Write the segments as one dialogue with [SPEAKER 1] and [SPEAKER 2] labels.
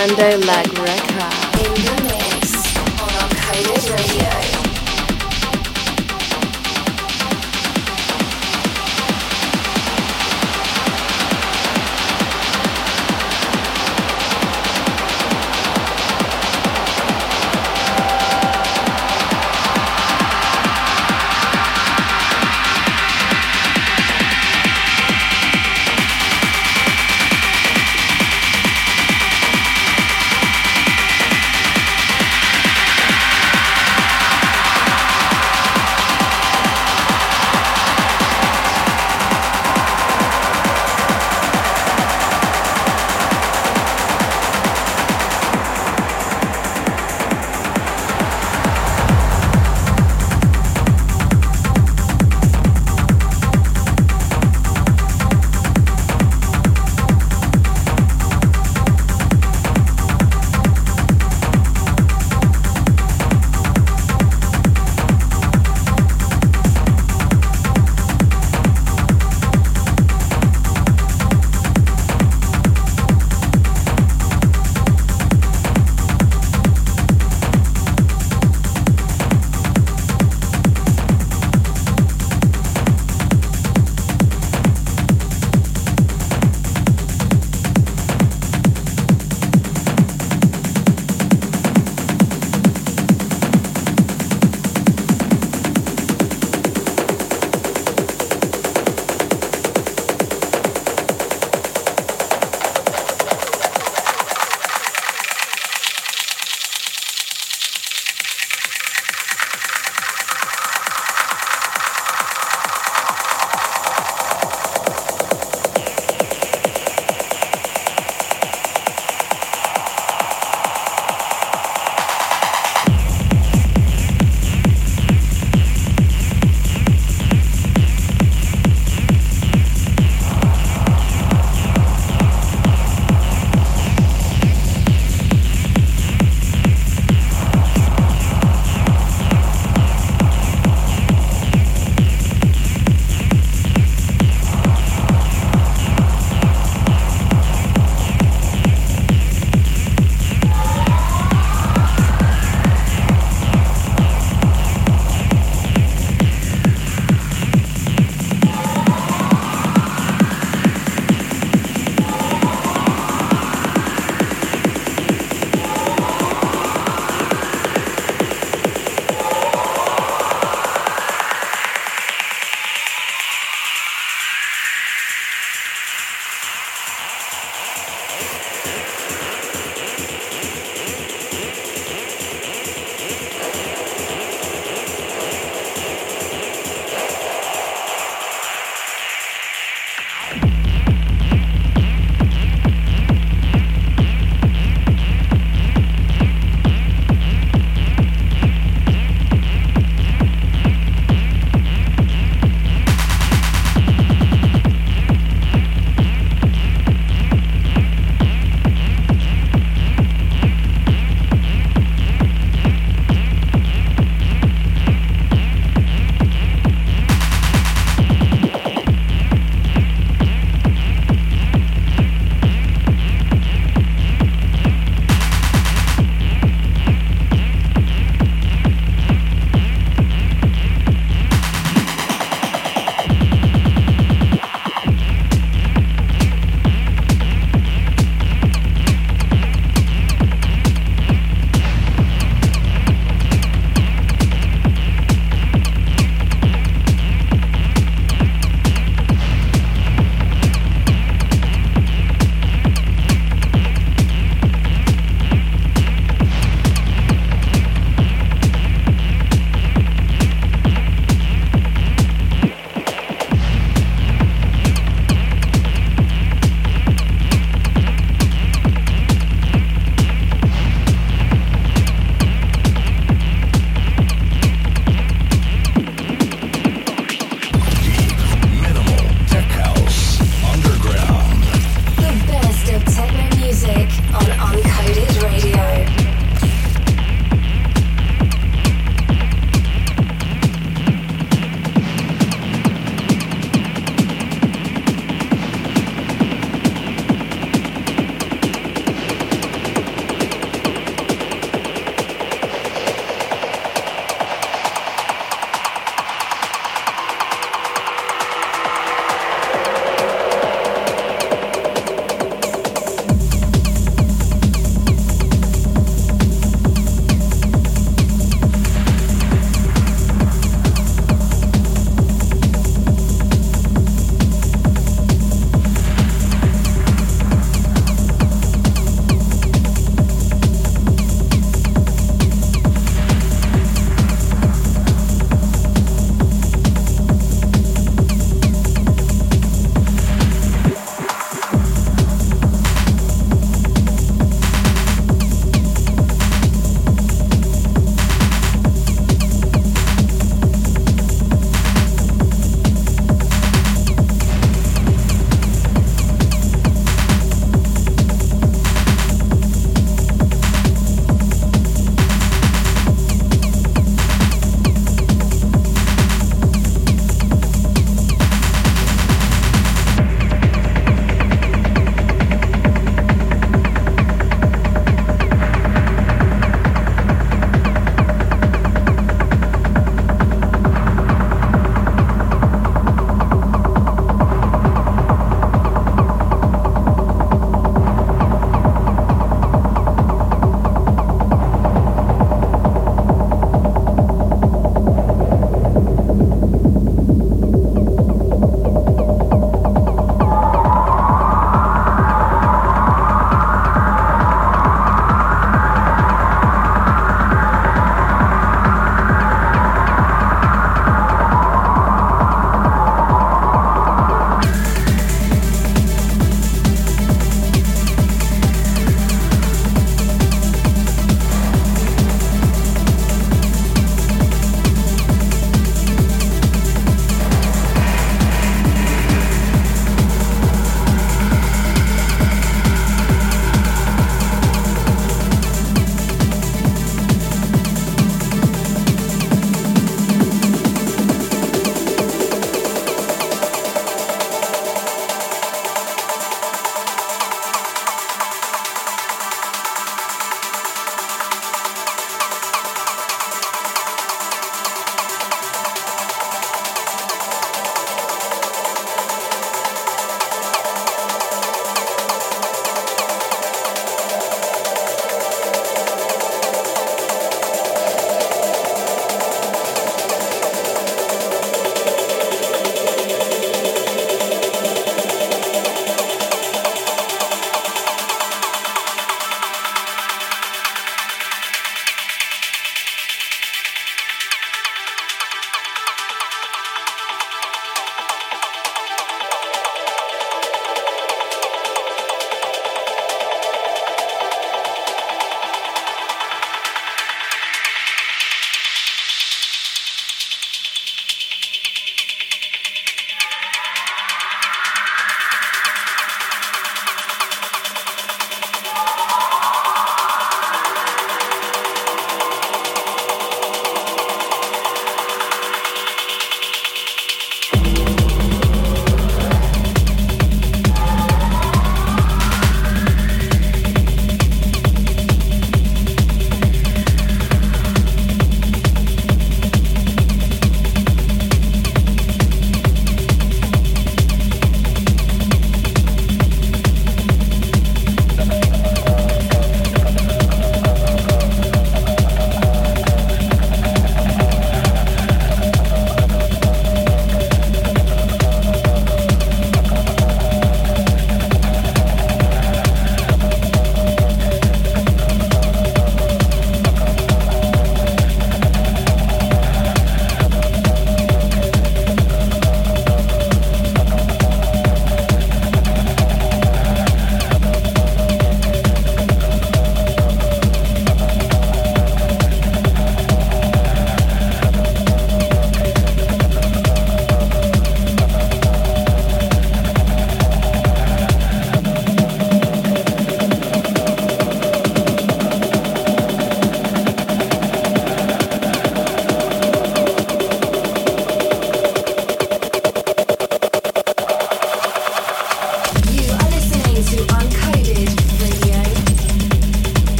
[SPEAKER 1] Fernando Lagreca.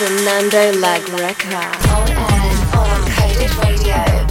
[SPEAKER 2] Fernando Lagreca.
[SPEAKER 1] On air Uncoded Radio.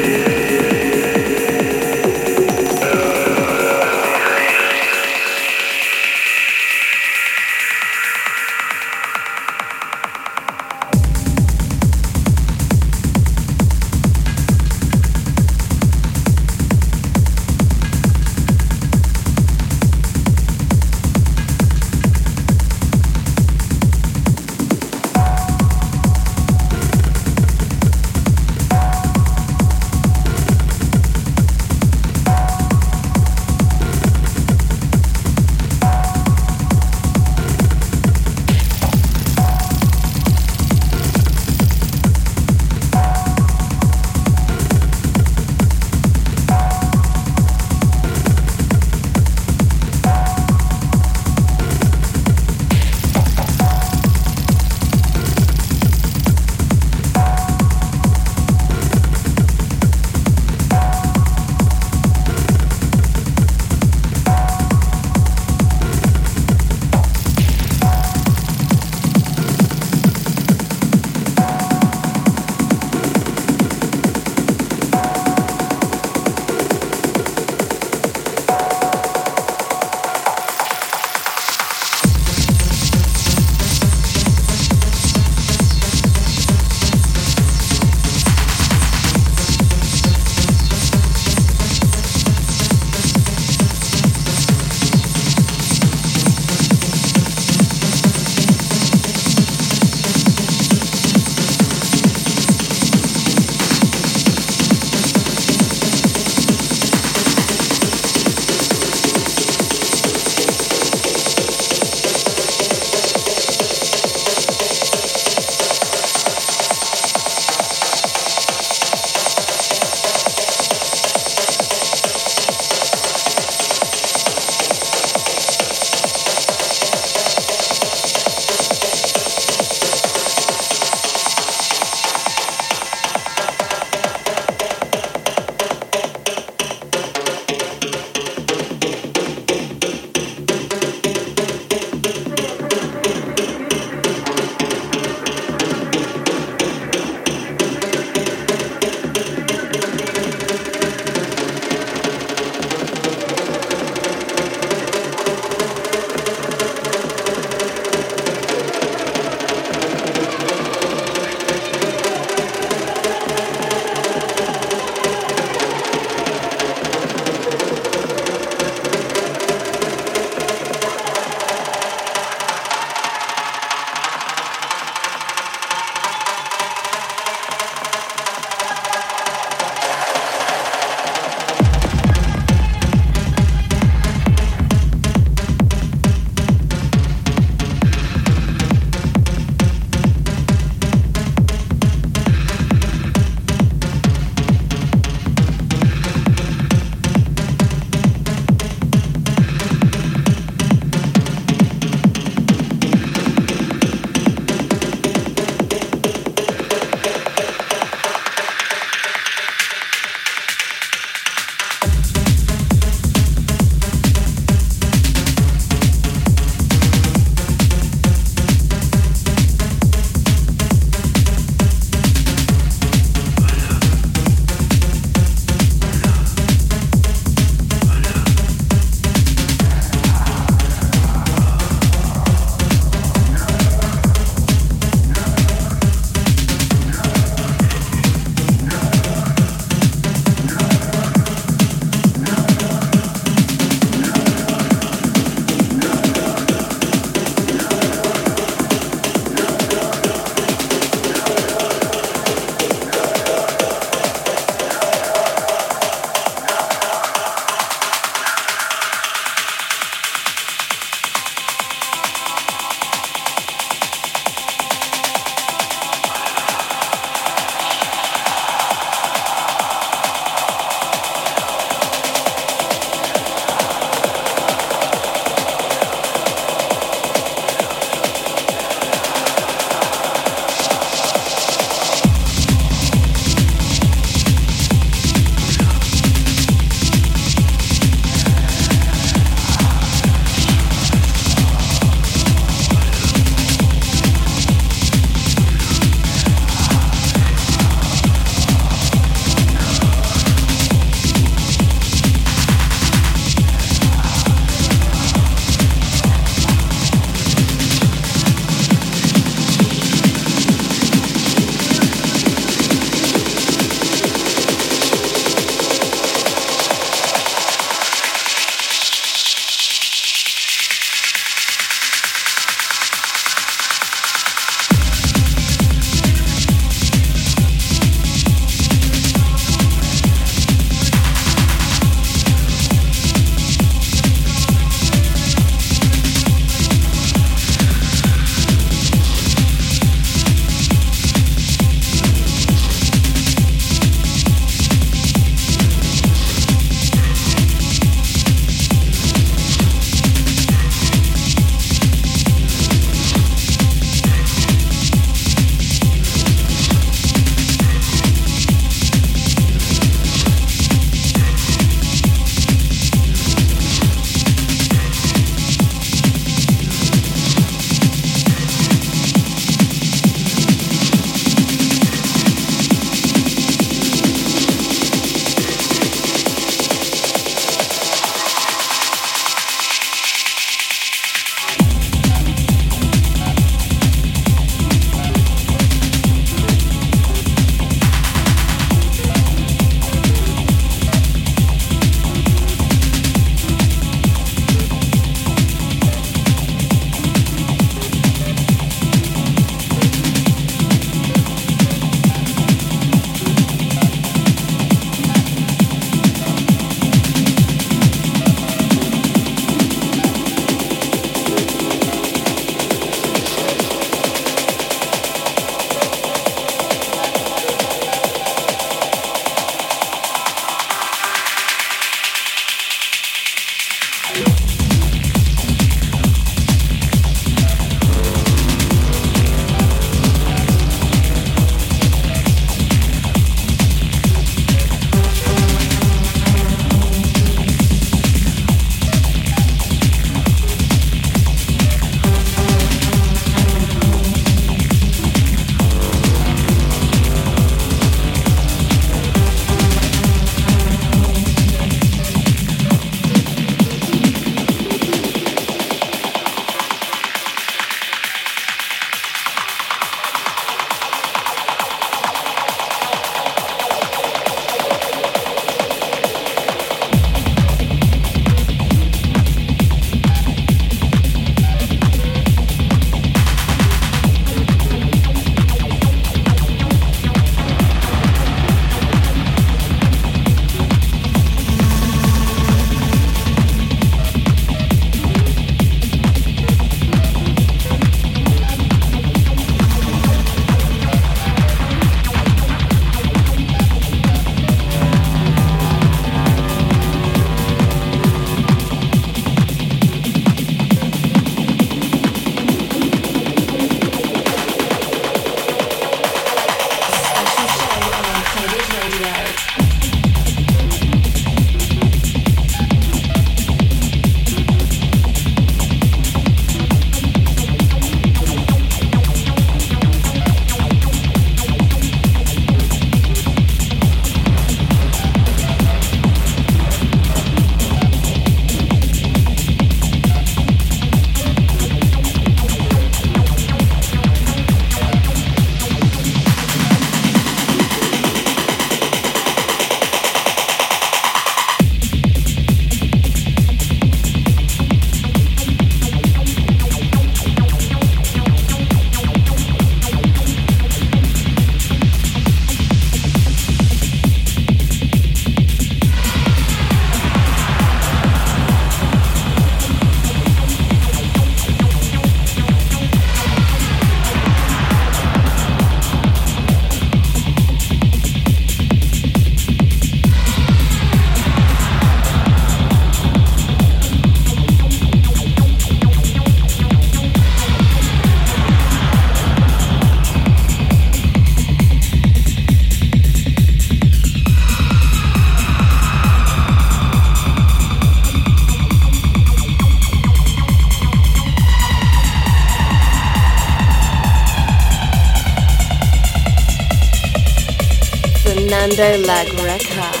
[SPEAKER 2] Fernando Lagreca.
[SPEAKER 1] Live.